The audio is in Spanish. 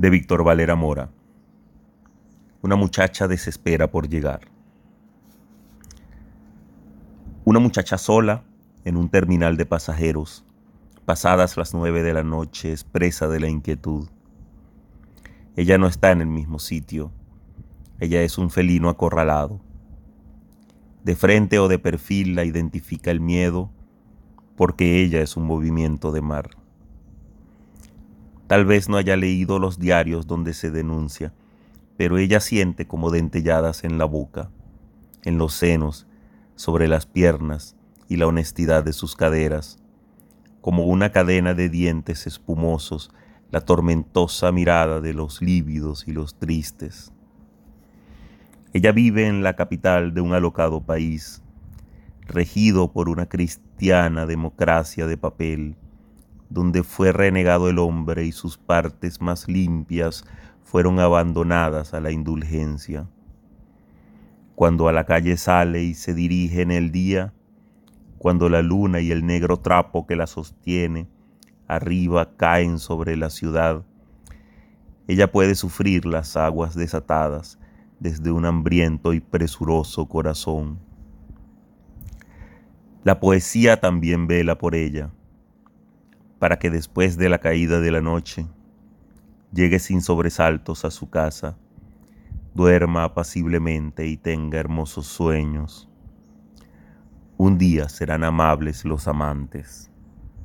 de Víctor Valera Mora. Una muchacha desespera por llegar. Una muchacha sola en un terminal de pasajeros, pasadas las nueve de la noche, es presa de la inquietud. Ella no está en el mismo sitio, ella es un felino acorralado. De frente o de perfil la identifica el miedo, porque ella es un movimiento de mar. Tal vez no haya leído los diarios donde se denuncia, pero ella siente como dentelladas en la boca, en los senos, sobre las piernas y la honestidad de sus caderas, como una cadena de dientes espumosos, la tormentosa mirada de los lívidos y los tristes. Ella vive en la capital de un alocado país, regido por una cristiana democracia de papel, donde fue renegado el hombre y sus partes más limpias fueron abandonadas a la indulgencia. Cuando a la calle sale y se dirige en el día, cuando la luna y el negro trapo que la sostiene arriba caen sobre la ciudad, ella puede sufrir las aguas desatadas desde un hambriento y presuroso corazón. La poesía también vela por ella para que después de la caída de la noche llegue sin sobresaltos a su casa, duerma apaciblemente y tenga hermosos sueños. Un día serán amables los amantes.